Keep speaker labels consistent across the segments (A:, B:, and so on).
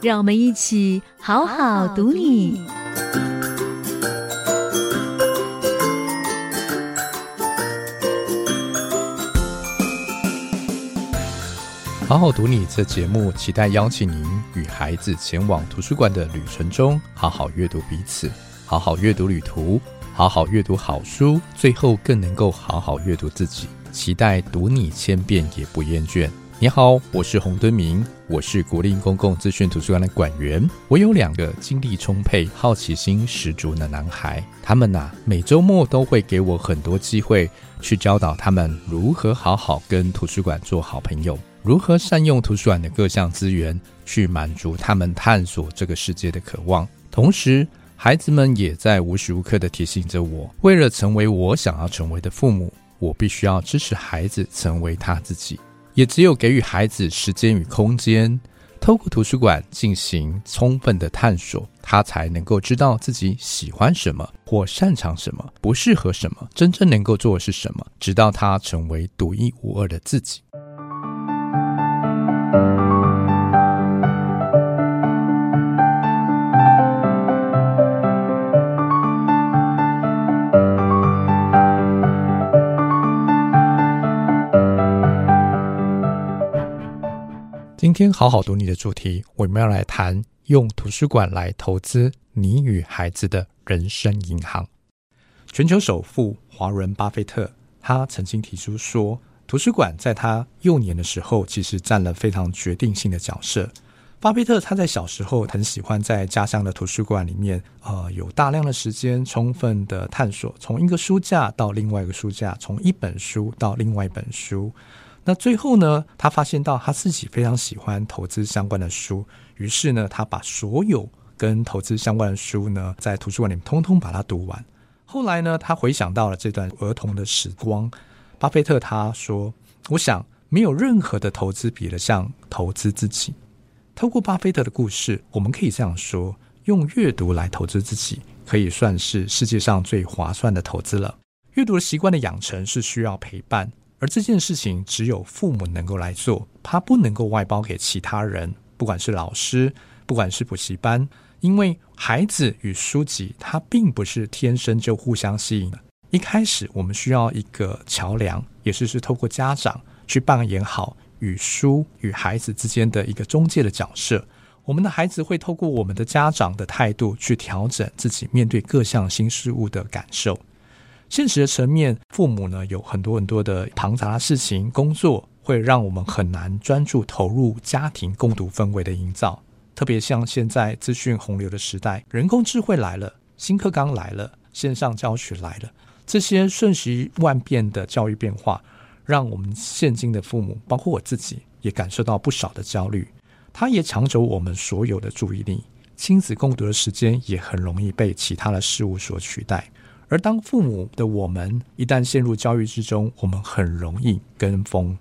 A: 让我们一起好好读你。
B: 好好读你这节目，期待邀请您与孩子前往图书馆的旅程中，好好阅读彼此，好好阅读旅途，好好阅读好书，最后更能够好好阅读自己。期待读你千遍也不厌倦。你好，我是洪敦明，我是国立公共资讯图书馆的馆员。我有两个精力充沛、好奇心十足的男孩，他们呐、每周末都会给我很多机会去教导他们如何好好跟图书馆做好朋友。如何善用图书馆的各项资源，去满足他们探索这个世界的渴望？同时，孩子们也在无时无刻的提醒着我：为了成为我想要成为的父母，我必须要支持孩子成为他自己。也只有给予孩子时间与空间，透过图书馆进行充分的探索，他才能够知道自己喜欢什么或擅长什么，不适合什么，真正能够做的是什么，直到他成为独一无二的自己。今天好好读你的主题，我们要来谈用图书馆来投资你与孩子的人生银行。全球首富华伦巴菲特，他曾经提出说，图书馆在他幼年的时候，其实占了非常决定性的角色。巴菲特他在小时候很喜欢在家乡的图书馆里面，呃，有大量的时间，充分的探索，从一个书架到另外一个书架，从一本书到另外一本书。那最后呢，他发现到他自己非常喜欢投资相关的书，于是呢，他把所有跟投资相关的书呢，在图书馆里面通通把它读完。后来呢，他回想到了这段儿童的时光，巴菲特他说：“我想没有任何的投资比得上投资自己。”透过巴菲特的故事，我们可以这样说：用阅读来投资自己，可以算是世界上最划算的投资了。阅读的习惯的养成是需要陪伴。而这件事情只有父母能够来做，他不能够外包给其他人，不管是老师，不管是补习班，因为孩子与书籍，它并不是天生就互相吸引的。一开始，我们需要一个桥梁，也是是透过家长去扮演好与书与孩子之间的一个中介的角色。我们的孩子会透过我们的家长的态度去调整自己面对各项新事物的感受。现实的层面，父母呢有很多很多的庞杂的事情，工作会让我们很难专注投入家庭共读氛围的营造。特别像现在资讯洪流的时代，人工智慧来了，新课纲来了，线上教学来了，这些瞬息万变的教育变化，让我们现今的父母，包括我自己，也感受到不少的焦虑。它也抢走我们所有的注意力，亲子共读的时间也很容易被其他的事物所取代。而当父母的我们一旦陷入教育之中，我们很容易跟风，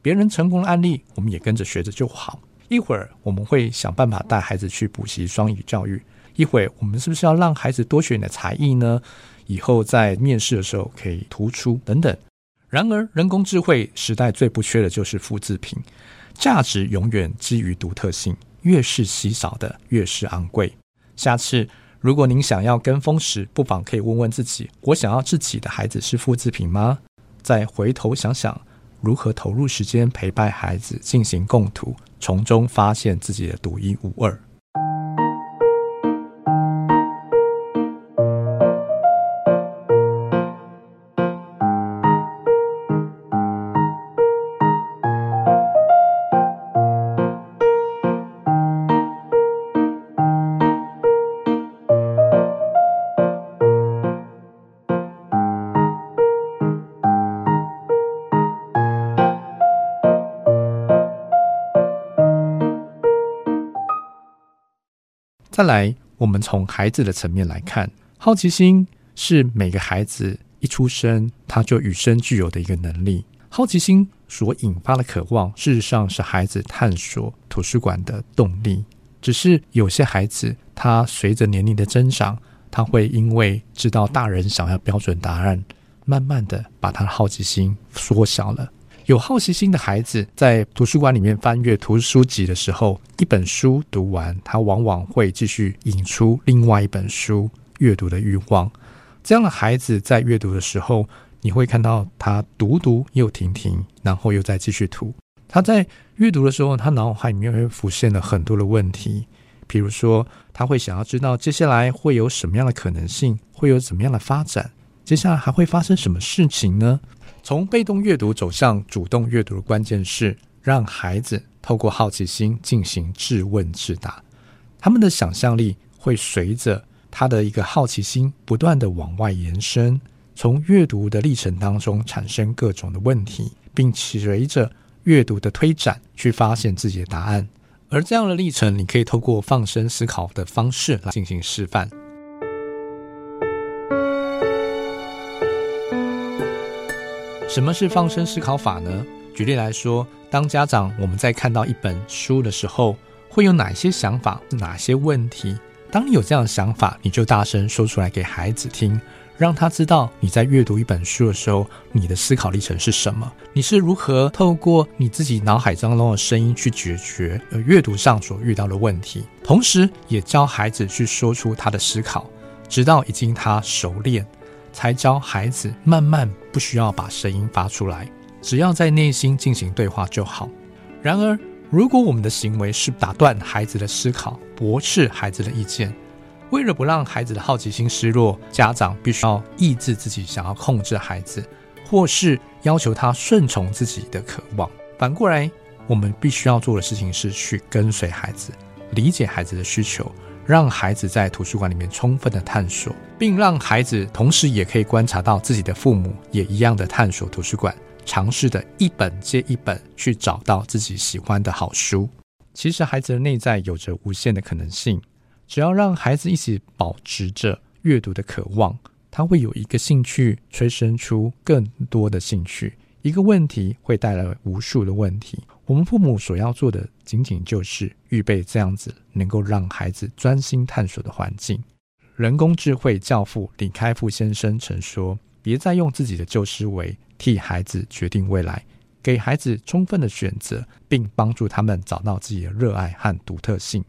B: 别人成功的案例，我们也跟着学着就好。一会儿我们会想办法带孩子去补习双语教育，一会儿我们是不是要让孩子多学点才艺呢？以后在面试的时候可以突出等等。然而，人工智慧时代最不缺的就是复制品，价值永远基于独特性，越是稀少的越是昂贵。下次。如果您想要跟风时，不妨可以问问自己：我想要自己的孩子是复制品吗？再回头想想，如何投入时间陪伴孩子进行共读，从中发现自己的独一无二。再来，我们从孩子的层面来看，好奇心是每个孩子一出生他就与生俱有的一个能力。好奇心所引发的渴望，事实上是孩子探索图书馆的动力。只是有些孩子，他随着年龄的增长，他会因为知道大人想要标准答案，慢慢的把他的好奇心缩小了。有好奇心的孩子，在图书馆里面翻阅图书籍的时候，一本书读完，他往往会继续引出另外一本书阅读的欲望。这样的孩子在阅读的时候，你会看到他读读又停停，然后又再继续读。他在阅读的时候，他脑海里面会浮现了很多的问题，比如说他会想要知道接下来会有什么样的可能性，会有怎么样的发展，接下来还会发生什么事情呢？从被动阅读走向主动阅读的关键是让孩子透过好奇心进行自问自答，他们的想象力会随着他的一个好奇心不断地往外延伸。从阅读的历程当中产生各种的问题，并随着阅读的推展去发现自己的答案。而这样的历程，你可以透过放声思考的方式来进行示范。什么是放声思考法呢？举例来说，当家长我们在看到一本书的时候，会有哪些想法？哪些问题？当你有这样的想法，你就大声说出来给孩子听。让他知道你在阅读一本书的时候，你的思考历程是什么？你是如何透过你自己脑海当中的声音去解决呃阅读上所遇到的问题？同时，也教孩子去说出他的思考，直到已经他熟练，才教孩子慢慢不需要把声音发出来，只要在内心进行对话就好。然而，如果我们的行为是打断孩子的思考，驳斥孩子的意见。为了不让孩子的好奇心失落，家长必须要抑制自己想要控制孩子，或是要求他顺从自己的渴望。反过来，我们必须要做的事情是去跟随孩子，理解孩子的需求，让孩子在图书馆里面充分的探索，并让孩子同时也可以观察到自己的父母也一样的探索图书馆，尝试的一本接一本去找到自己喜欢的好书。其实，孩子的内在有着无限的可能性。只要让孩子一起保持着阅读的渴望，他会有一个兴趣催生出更多的兴趣。一个问题会带来无数的问题。我们父母所要做的，仅仅就是预备这样子能够让孩子专心探索的环境。人工智慧教父李开复先生曾说：“别再用自己的旧思维替孩子决定未来，给孩子充分的选择，并帮助他们找到自己的热爱和独特性。”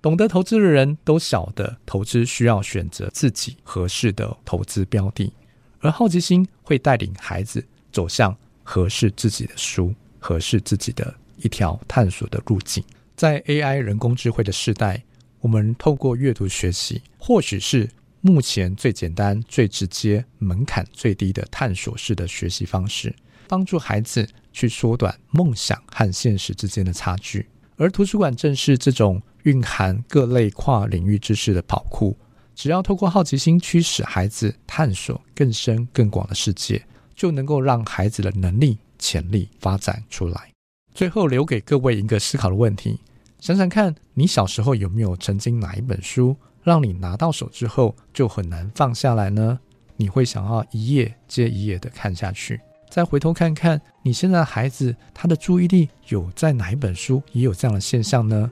B: 懂得投资的人都晓得，投资需要选择自己合适的投资标的，而好奇心会带领孩子走向合适自己的书，合适自己的一条探索的路径。在 AI 人工智慧的时代，我们透过阅读学习，或许是目前最简单、最直接、门槛最低的探索式的学习方式，帮助孩子去缩短梦想和现实之间的差距。而图书馆正是这种蕴含各类跨领域知识的宝库。只要透过好奇心驱使孩子探索更深更广的世界，就能够让孩子的能力潜力发展出来。最后留给各位一个思考的问题：想想看，你小时候有没有曾经哪一本书让你拿到手之后就很难放下来呢？你会想要一页接一页的看下去。再回头看看你现在的孩子，他的注意力有在哪一本书也有这样的现象呢？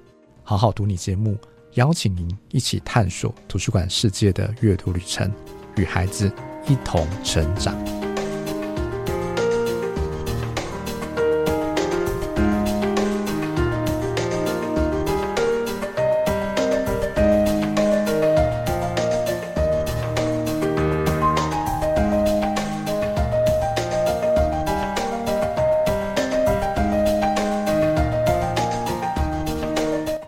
B: 好好读你节目，邀请您一起探索图书馆世界的阅读旅程，与孩子一同成长。